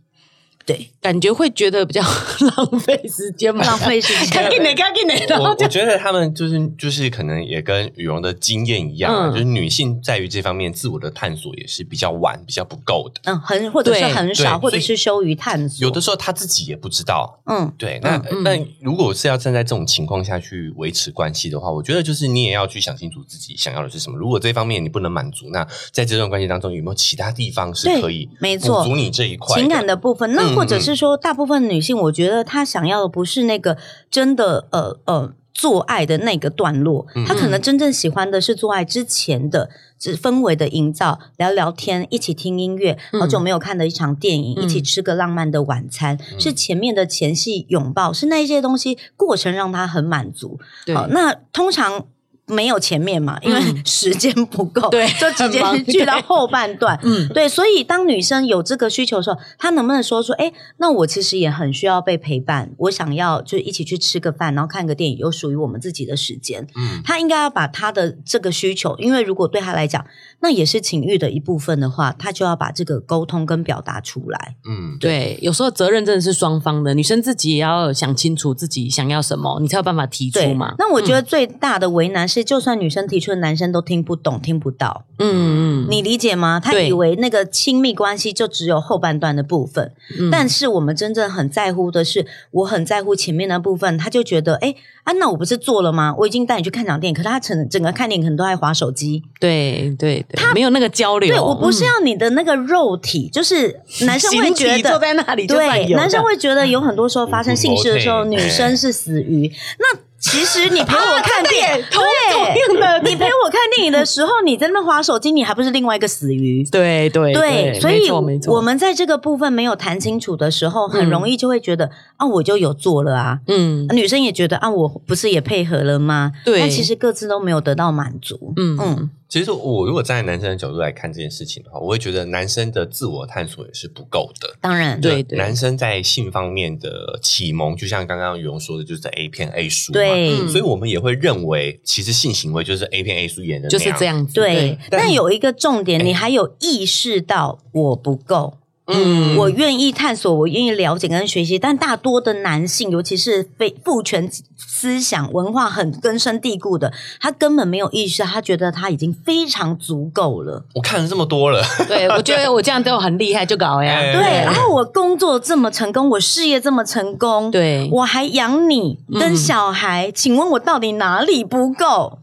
对，感觉会觉得比较 浪费时间嘛，浪费时间。赶紧的，赶紧的。我我觉得他们就是就是可能也跟羽绒的经验一样，就是女性在于这方面自我的探索也是比较晚、比较不够的。嗯，很或者是很少，或者是羞于探索。有的时候她自己也不知道。嗯，对。那那如果是要站在这种情况下去维持关系的话，我觉得就是你也要去想清楚自己想要的是什么。如果这方面你不能满足，那在这段关系当中有没有其他地方是可以没错满足你这一块情感的部分？那或者是说大。部分女性，我觉得她想要的不是那个真的呃呃做爱的那个段落，她可能真正喜欢的是做爱之前的氛围的营造，聊聊天，一起听音乐，好久没有看的一场电影，一起吃个浪漫的晚餐，是前面的前戏拥抱，是那些东西过程让她很满足。好，那通常。没有前面嘛，因为时间不够，对，就直接去到后半段。嗯，对，所以当女生有这个需求的时候，她能不能说说，哎，那我其实也很需要被陪伴，我想要就一起去吃个饭，然后看个电影，有属于我们自己的时间。嗯，她应该要把她的这个需求，因为如果对她来讲，那也是情欲的一部分的话，她就要把这个沟通跟表达出来。嗯，对，有时候责任真的是双方的，女生自己也要想清楚自己想要什么，你才有办法提出嘛。那我觉得最大的为难是。就算女生提出的，男生都听不懂、听不到。嗯嗯，你理解吗？他以为那个亲密关系就只有后半段的部分，但是我们真正很在乎的是，我很在乎前面的部分。他就觉得，哎啊，那我不是做了吗？我已经带你去看场电影，可是他整整个看电影可能都在划手机。对对对，他没有那个交流。对我不是要你的那个肉体，就是男生会觉得坐在那里，对，男生会觉得有很多时候发生性事的时候，女生是死鱼。那其实你陪我看电影，对，你陪我看电影的时候，你在那划手机，你还不是另外一个死鱼？对对对，所以我们在这个部分没有谈清楚的时候，很容易就会觉得啊，我就有做了啊，嗯，女生也觉得啊，我不是也配合了吗？对，但其实各自都没有得到满足，嗯。嗯。其实我如果站在男生的角度来看这件事情的话，我会觉得男生的自我探索也是不够的。当然，对，男生在性方面的启蒙，就像刚刚羽绒说的，就是在 A 片 A 书，对，所以我们也会认为，其实性行为就是 A 片 A 书演的，就是这样子。对，但有一个重点，你还有意识到我不够。嗯，我愿意探索，我愿意了解跟学习，但大多的男性，尤其是非父权思想文化很根深蒂固的，他根本没有意识，他觉得他已经非常足够了。我看了这么多了，对我觉得 我这样都很厉害，就搞呀。对，然后我工作这么成功，我事业这么成功，对我还养你跟小孩，请问我到底哪里不够？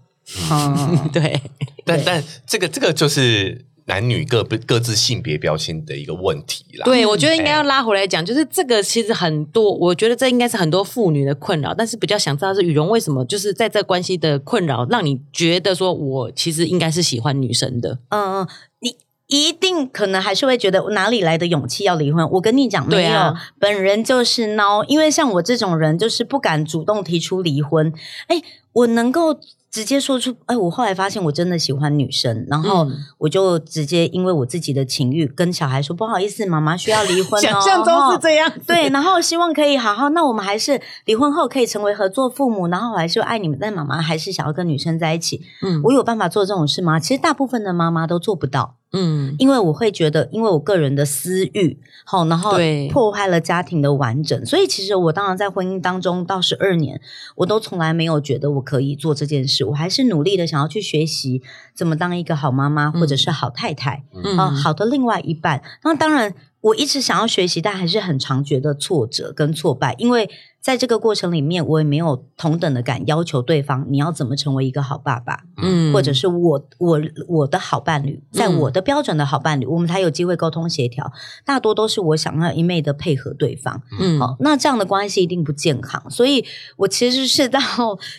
嗯 对，但但这个这个就是。男女各不各自性别标签的一个问题啦。对，我觉得应该要拉回来讲，就是这个其实很多，我觉得这应该是很多妇女的困扰。但是比较想知道是羽绒为什么就是在这关系的困扰，让你觉得说我其实应该是喜欢女生的。嗯嗯，你一定可能还是会觉得哪里来的勇气要离婚？我跟你讲，没有，本人就是孬，因为像我这种人就是不敢主动提出离婚。哎，我能够。直接说出，哎，我后来发现我真的喜欢女生，然后我就直接因为我自己的情欲跟小孩说，不好意思，妈妈需要离婚哦。想象中是这样，对，然后希望可以好好，那我们还是离婚后可以成为合作父母，然后我还是爱你们，但妈妈还是想要跟女生在一起。嗯，我有办法做这种事吗？其实大部分的妈妈都做不到。嗯，因为我会觉得，因为我个人的私欲，好，然后破坏了家庭的完整，所以其实我当然在婚姻当中到十二年，我都从来没有觉得我可以做这件事，我还是努力的想要去学习怎么当一个好妈妈或者是好太太，啊，好的另外一半。那当然，我一直想要学习，但还是很常觉得挫折跟挫败，因为。在这个过程里面，我也没有同等的敢要求对方，你要怎么成为一个好爸爸，嗯，或者是我我我的好伴侣，在我的标准的好伴侣，我们才有机会沟通协调。大多都是我想要一昧的配合对方，嗯，好，那这样的关系一定不健康。所以我其实是到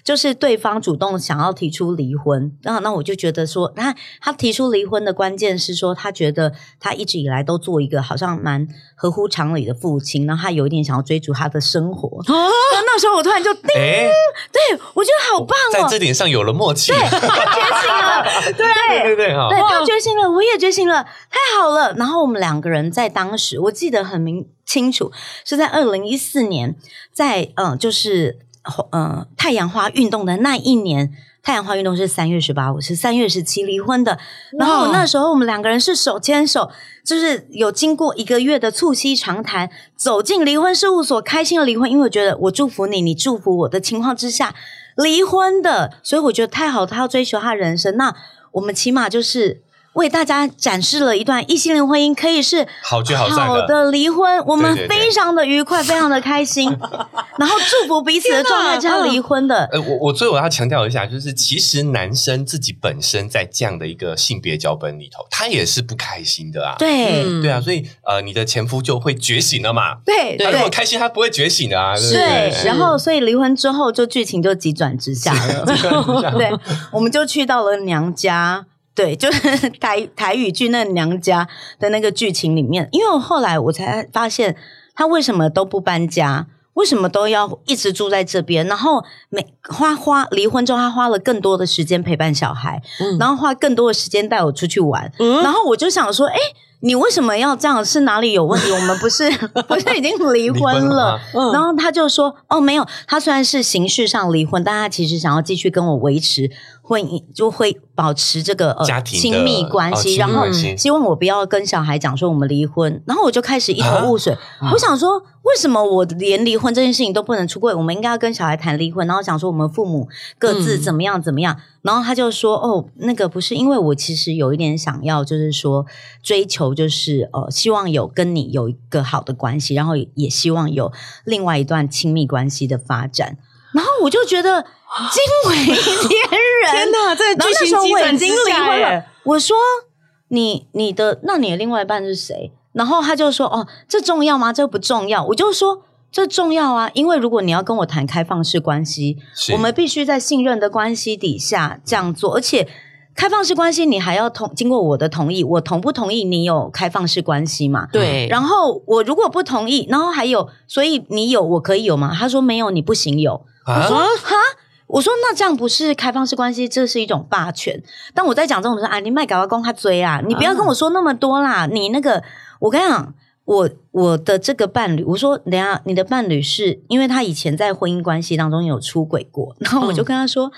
就是对方主动想要提出离婚，那那我就觉得说，他他提出离婚的关键是说，他觉得他一直以来都做一个好像蛮合乎常理的父亲，然后他有一点想要追逐他的生活。那时候我突然就 叮，对我觉得好棒哦，在这点上有了默契，对，他觉醒了，对。对对，对他觉醒了，我也觉醒了，太好了。然后我们两个人在当时，我记得很明清楚，是在二零一四年，在嗯，就是嗯太阳花运动的那一年。太阳花运动是三月十八，我是三月十七离婚的。然后那时候我们两个人是手牵手，就是有经过一个月的促膝长谈，走进离婚事务所，开心的离婚。因为我觉得我祝福你，你祝福我的情况之下离婚的，所以我觉得太好，他要追求他人生，那我们起码就是。为大家展示了一段异性恋婚姻可以是好聚好散的离婚，我们非常的愉快，非常的开心，然后祝福彼此的状态这样离婚的。呃，我我最后我要强调一下，就是其实男生自己本身在这样的一个性别脚本里头，他也是不开心的啊。对对啊，所以呃，你的前夫就会觉醒了嘛。对，他如果开心，他不会觉醒的啊。对，然后所以离婚之后，就剧情就急转直下了。对，我们就去到了娘家。对，就是 台台语剧那娘家的那个剧情里面，因为我后来我才发现他为什么都不搬家，为什么都要一直住在这边，然后每花花离婚之后，他花了更多的时间陪伴小孩，然后花更多的时间带我出去玩，然后我就想说，哎。你为什么要这样？是哪里有问题？我们不是 不是已经离婚了？然后他就说：“哦，没有，他虽然是形式上离婚，但他其实想要继续跟我维持婚姻，就会保持这个呃亲密关系，然后希望我不要跟小孩讲说我们离婚。然后我就开始一头雾水，我想说。”为什么我连离婚这件事情都不能出柜？我们应该要跟小孩谈离婚，然后想说我们父母各自怎么样怎么样。然后他就说：“哦，那个不是，因为我其实有一点想要，就是说追求，就是呃，希望有跟你有一个好的关系，然后也希望有另外一段亲密关系的发展。”然后我就觉得惊为天人，天哪！这剧情我已经离婚了。我说：“你你的那你的另外一半是谁？”然后他就说：“哦，这重要吗？这不重要。”我就说：“这重要啊，因为如果你要跟我谈开放式关系，我们必须在信任的关系底下这样做。而且开放式关系，你还要同经过我的同意，我同不同意你有开放式关系嘛？对。然后我如果不同意，然后还有，所以你有我可以有吗？他说没有，你不行有。我说哈，我说那这样不是开放式关系，这是一种霸权。但我在讲这种时候，啊，你卖搞阿公他追啊，你不要跟我说那么多啦，你那个。”我跟你讲，我我的这个伴侣，我说等下你的伴侣是因为他以前在婚姻关系当中有出轨过，然后我就跟他说，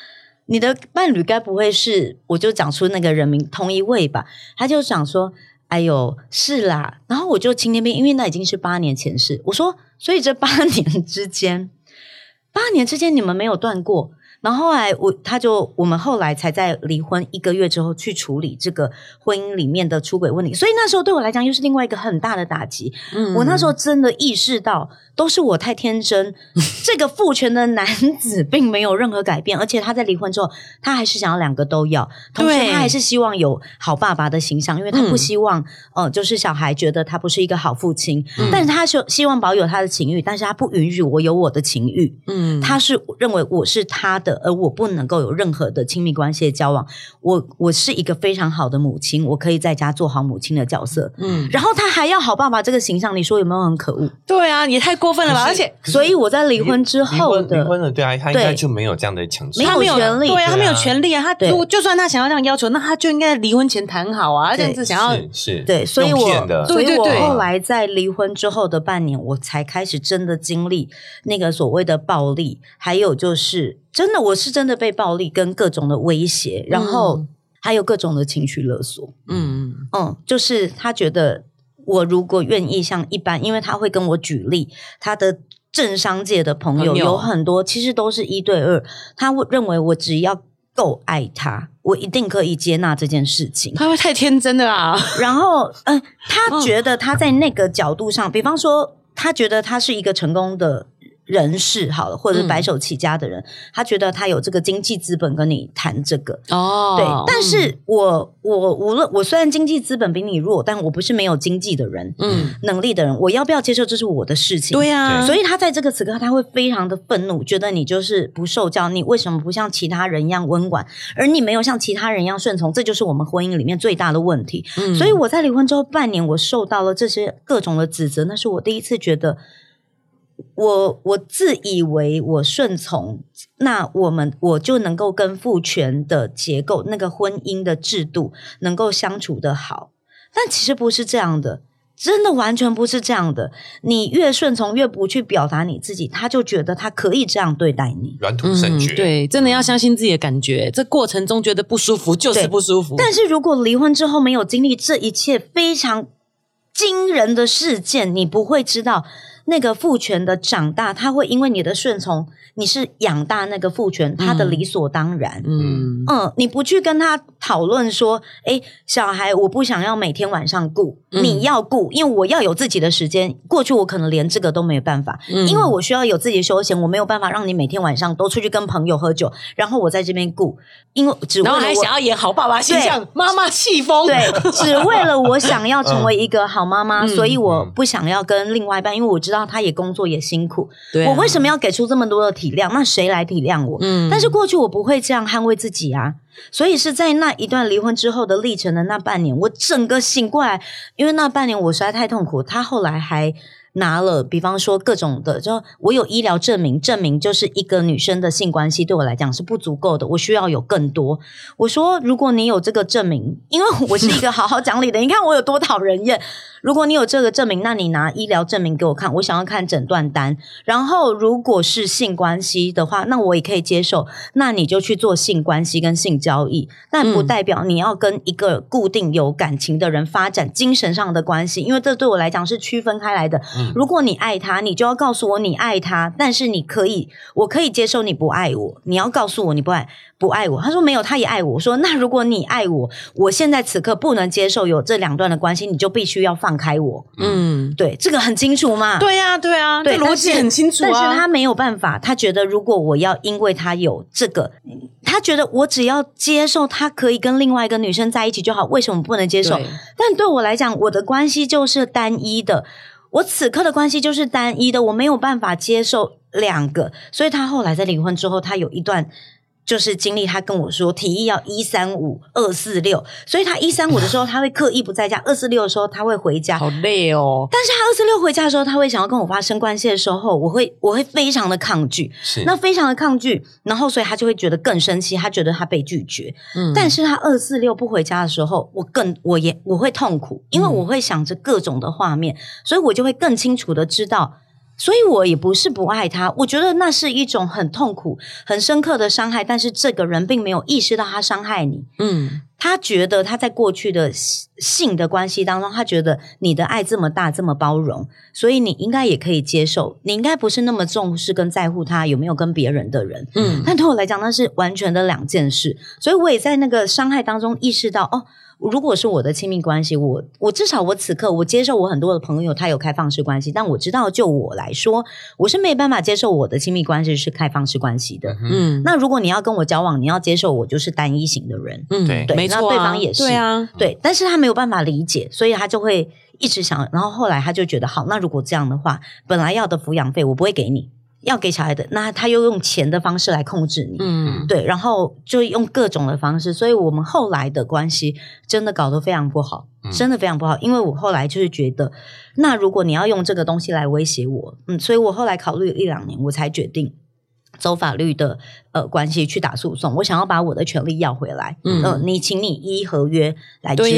你的伴侣该不会是，我就讲出那个人名同一位吧？他就想说，哎呦是啦，然后我就晴天兵，因为那已经是八年前事，我说，所以这八年之间，八年之间你们没有断过。然后后来我他就我们后来才在离婚一个月之后去处理这个婚姻里面的出轨问题，所以那时候对我来讲又是另外一个很大的打击。嗯，我那时候真的意识到都是我太天真，这个父权的男子并没有任何改变，而且他在离婚之后，他还是想要两个都要，同时他还是希望有好爸爸的形象，因为他不希望呃就是小孩觉得他不是一个好父亲，但是他就希望保有他的情欲，但是他不允许我有我的情欲。嗯，他是认为我是他的。而我不能够有任何的亲密关系的交往，我我是一个非常好的母亲，我可以在家做好母亲的角色。嗯，然后他还要好爸爸这个形象，你说有没有很可恶？对啊，你太过分了吧！而且，所以我在离婚之后的离婚了，对啊，他应该就没有这样的强制，没有权利，对啊，他没有权利啊。他如果就算他想要这样要求，那他就应该离婚前谈好啊，这样子想要是，对，所以我，所以我后来在离婚之后的半年，我才开始真的经历那个所谓的暴力，还有就是。真的，我是真的被暴力跟各种的威胁，然后还有各种的情绪勒索。嗯嗯，就是他觉得我如果愿意像一般，因为他会跟我举例，他的政商界的朋友有很多，其实都是一对二。他认为我只要够爱他，我一定可以接纳这件事情。他会太天真的啊！然后，嗯，他觉得他在那个角度上，比方说，他觉得他是一个成功的。人士好了，或者是白手起家的人，他觉得他有这个经济资本跟你谈这个哦。对，但是我我无论我虽然经济资本比你弱，但我不是没有经济的人，嗯，能力的人，我要不要接受这是我的事情？对呀，所以他在这个此刻他会非常的愤怒，觉得你就是不受教，你为什么不像其他人一样温婉，而你没有像其他人一样顺从？这就是我们婚姻里面最大的问题。所以我在离婚之后半年，我受到了这些各种的指责，那是我第一次觉得。我我自以为我顺从，那我们我就能够跟父权的结构、那个婚姻的制度能够相处的好，但其实不是这样的。真的完全不是这样的。你越顺从，越不去表达你自己，他就觉得他可以这样对待你。软土生绝，对，真的要相信自己的感觉。这过程中觉得不舒服就是不舒服。但是如果离婚之后没有经历这一切非常惊人的事件，你不会知道那个父权的长大，他会因为你的顺从。你是养大那个父权，他的理所当然。嗯嗯，你不去跟他讨论说，哎，小孩，我不想要每天晚上顾，你要顾，因为我要有自己的时间。过去我可能连这个都没有办法，因为我需要有自己的休闲，我没有办法让你每天晚上都出去跟朋友喝酒，然后我在这边顾，因为只为了还想要演好爸爸形象，妈妈气疯，对，只为了我想要成为一个好妈妈，所以我不想要跟另外一半，因为我知道他也工作也辛苦，我为什么要给出这么多的体？体谅那谁来体谅我？嗯，但是过去我不会这样捍卫自己啊，所以是在那一段离婚之后的历程的那半年，我整个醒过来，因为那半年我实在太痛苦。他后来还。拿了，比方说各种的，就我有医疗证明，证明就是一个女生的性关系对我来讲是不足够的，我需要有更多。我说，如果你有这个证明，因为我是一个 好好讲理的，你看我有多讨人厌。如果你有这个证明，那你拿医疗证明给我看，我想要看诊断单。然后，如果是性关系的话，那我也可以接受。那你就去做性关系跟性交易，但不代表你要跟一个固定有感情的人发展精神上的关系，因为这对我来讲是区分开来的。如果你爱他，你就要告诉我你爱他，但是你可以，我可以接受你不爱我。你要告诉我你不爱不爱我。他说没有，他也爱我。我说那如果你爱我，我现在此刻不能接受有这两段的关系，你就必须要放开我。嗯，对，这个很清楚嘛。对呀，对啊，对，逻辑很清楚啊。但是他没有办法，他觉得如果我要因为他有这个，他觉得我只要接受他可以跟另外一个女生在一起就好，为什么不能接受？但对我来讲，我的关系就是单一的。我此刻的关系就是单一的，我没有办法接受两个，所以他后来在离婚之后，他有一段。就是经历，他跟我说提议要一三五二四六，所以他一三五的时候 他会刻意不在家，二四六的时候他会回家，好累哦。但是他二四六回家的时候，他会想要跟我发生关系的时候，我会我会非常的抗拒，那非常的抗拒，然后所以他就会觉得更生气，他觉得他被拒绝。嗯，但是他二四六不回家的时候，我更我也我会痛苦，因为我会想着各种的画面，所以我就会更清楚的知道。所以我也不是不爱他，我觉得那是一种很痛苦、很深刻的伤害。但是这个人并没有意识到他伤害你，嗯，他觉得他在过去的性的关系当中，他觉得你的爱这么大、这么包容，所以你应该也可以接受。你应该不是那么重视跟在乎他有没有跟别人的人，嗯。但对我来讲，那是完全的两件事。所以我也在那个伤害当中意识到，哦。如果是我的亲密关系，我我至少我此刻我接受我很多的朋友他有开放式关系，但我知道就我来说，我是没办法接受我的亲密关系是开放式关系的。嗯，那如果你要跟我交往，你要接受我就是单一型的人。嗯，对，没错，对方也是，对啊，对，但是他没有办法理解，所以他就会一直想，然后后来他就觉得，好，那如果这样的话，本来要的抚养费我不会给你。要给小孩的，那他又用钱的方式来控制你，嗯，对，然后就用各种的方式，所以我们后来的关系真的搞得非常不好，真的非常不好。因为我后来就是觉得，那如果你要用这个东西来威胁我，嗯，所以我后来考虑了一两年，我才决定。走法律的呃关系去打诉讼，我想要把我的权利要回来。嗯，你请你依合约来支付。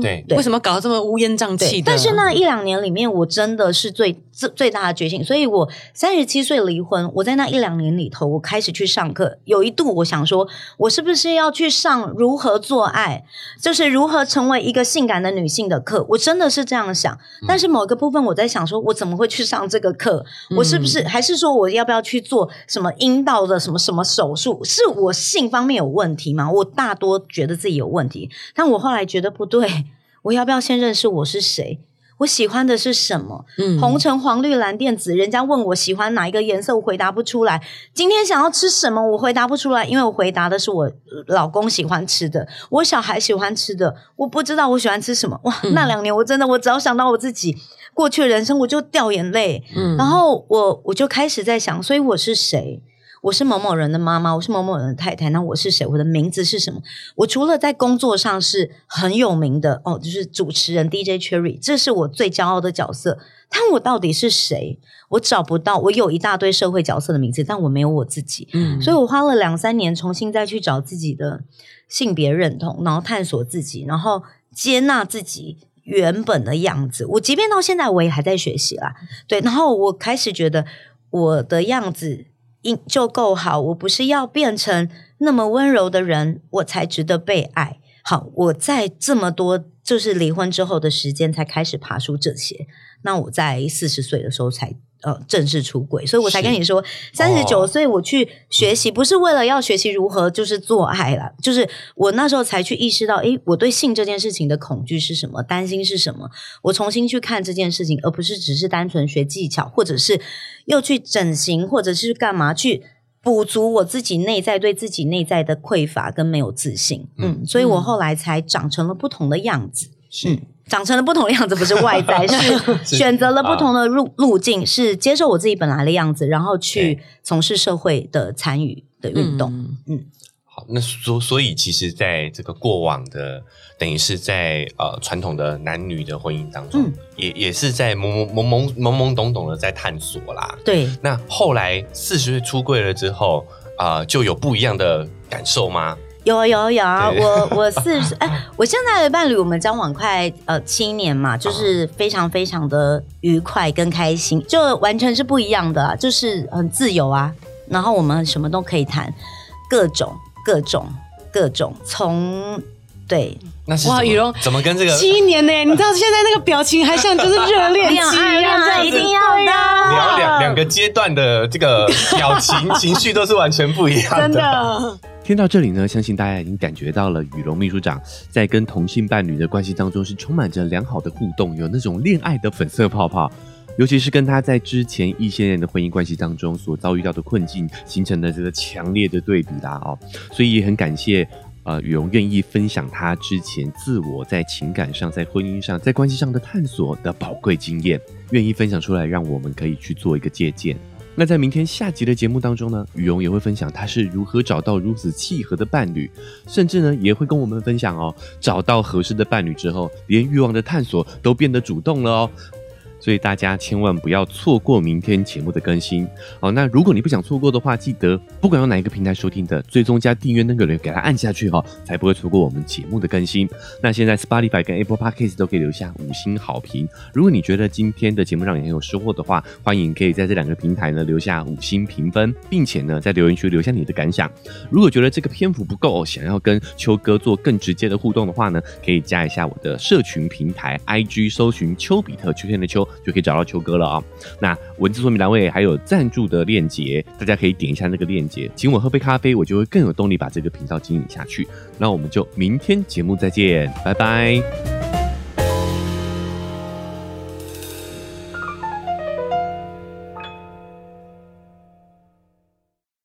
对对，为什么搞得这么乌烟瘴气的？但是那一两年里面，我真的是最最最大的觉醒。所以我三十七岁离婚，我在那一两年里头，我开始去上课。有一度我想说，我是不是要去上如何做爱，就是如何成为一个性感的女性的课？我真的是这样想。但是某个部分我在想，说我怎么会去上这个课？我是不是还是说我要不要去做什么？阴道的什么什么手术，是我性方面有问题吗？我大多觉得自己有问题，但我后来觉得不对，我要不要先认识我是谁？我喜欢的是什么？嗯，红橙黄绿蓝靛紫，人家问我喜欢哪一个颜色，我回答不出来。今天想要吃什么，我回答不出来，因为我回答的是我老公喜欢吃的，我小孩喜欢吃的，我不知道我喜欢吃什么。哇，那两年我真的，我只要想到我自己。过去的人生我就掉眼泪，嗯，然后我我就开始在想，所以我是谁？我是某某人的妈妈，我是某某人的太太，那我是谁？我的名字是什么？我除了在工作上是很有名的哦，就是主持人 DJ Cherry，这是我最骄傲的角色。但我到底是谁？我找不到。我有一大堆社会角色的名字，但我没有我自己。嗯，所以我花了两三年重新再去找自己的性别认同，然后探索自己，然后接纳自己。原本的样子。我即便到现在，我也还在学习啦。对，然后我开始觉得我的样子应就够好，我不是要变成那么温柔的人，我才值得被爱。好，我在这么多就是离婚之后的时间，才开始爬出这些。那我在四十岁的时候才。呃，正式出轨，所以我才跟你说，三十九岁我去学习，不是为了要学习如何就是做爱了，就是我那时候才去意识到，诶，我对性这件事情的恐惧是什么，担心是什么，我重新去看这件事情，而不是只是单纯学技巧，或者是又去整形，或者是干嘛去补足我自己内在对自己内在的匮乏跟没有自信。嗯，所以我后来才长成了不同的样子。是。长成了不同的样子，不是外在，是选择了不同的路路径，是接受我自己本来的样子，然后去从事社会的参与的运动。嗯，好，那所所以，其实在这个过往的，等于是在呃传统的男女的婚姻当中，也也是在懵懵懵懵懵懵懂懂的在探索啦。对，那后来四十岁出柜了之后，啊，就有不一样的感受吗？有有有啊！我我四十哎，我现在的伴侣我们交往快呃七年嘛，就是非常非常的愉快跟开心，就完全是不一样的，就是很自由啊。然后我们什么都可以谈，各种各种各种，从对那是哇，羽绒怎么跟这个七年呢？你知道现在那个表情还像就是热恋期一样，一定要的。聊两两个阶段的这个表情 情绪都是完全不一样的，真的。听到这里呢，相信大家已经感觉到了羽龙秘书长在跟同性伴侣的关系当中是充满着良好的互动，有那种恋爱的粉色泡泡。尤其是跟他在之前一些年的婚姻关系当中所遭遇到的困境形成的这个强烈的对比啦哦，所以也很感谢呃羽绒愿意分享他之前自我在情感上、在婚姻上、在关系上的探索的宝贵经验，愿意分享出来，让我们可以去做一个借鉴。那在明天下集的节目当中呢，羽绒也会分享他是如何找到如此契合的伴侣，甚至呢也会跟我们分享哦，找到合适的伴侣之后，连欲望的探索都变得主动了哦。所以大家千万不要错过明天节目的更新哦。那如果你不想错过的话，记得不管用哪一个平台收听的，最终加订阅那个人给他按下去哈，才不会错过我们节目的更新。那现在 Spotify 跟 Apple Podcast 都可以留下五星好评。如果你觉得今天的节目让你很有收获的话，欢迎可以在这两个平台呢留下五星评分，并且呢在留言区留下你的感想。如果觉得这个篇幅不够，想要跟秋哥做更直接的互动的话呢，可以加一下我的社群平台 IG，搜寻丘比特秋天的秋。就可以找到秋哥了啊！那文字说明栏位还有赞助的链接，大家可以点一下那个链接，请我喝杯咖啡，我就会更有动力把这个频道经营下去。那我们就明天节目再见，拜拜。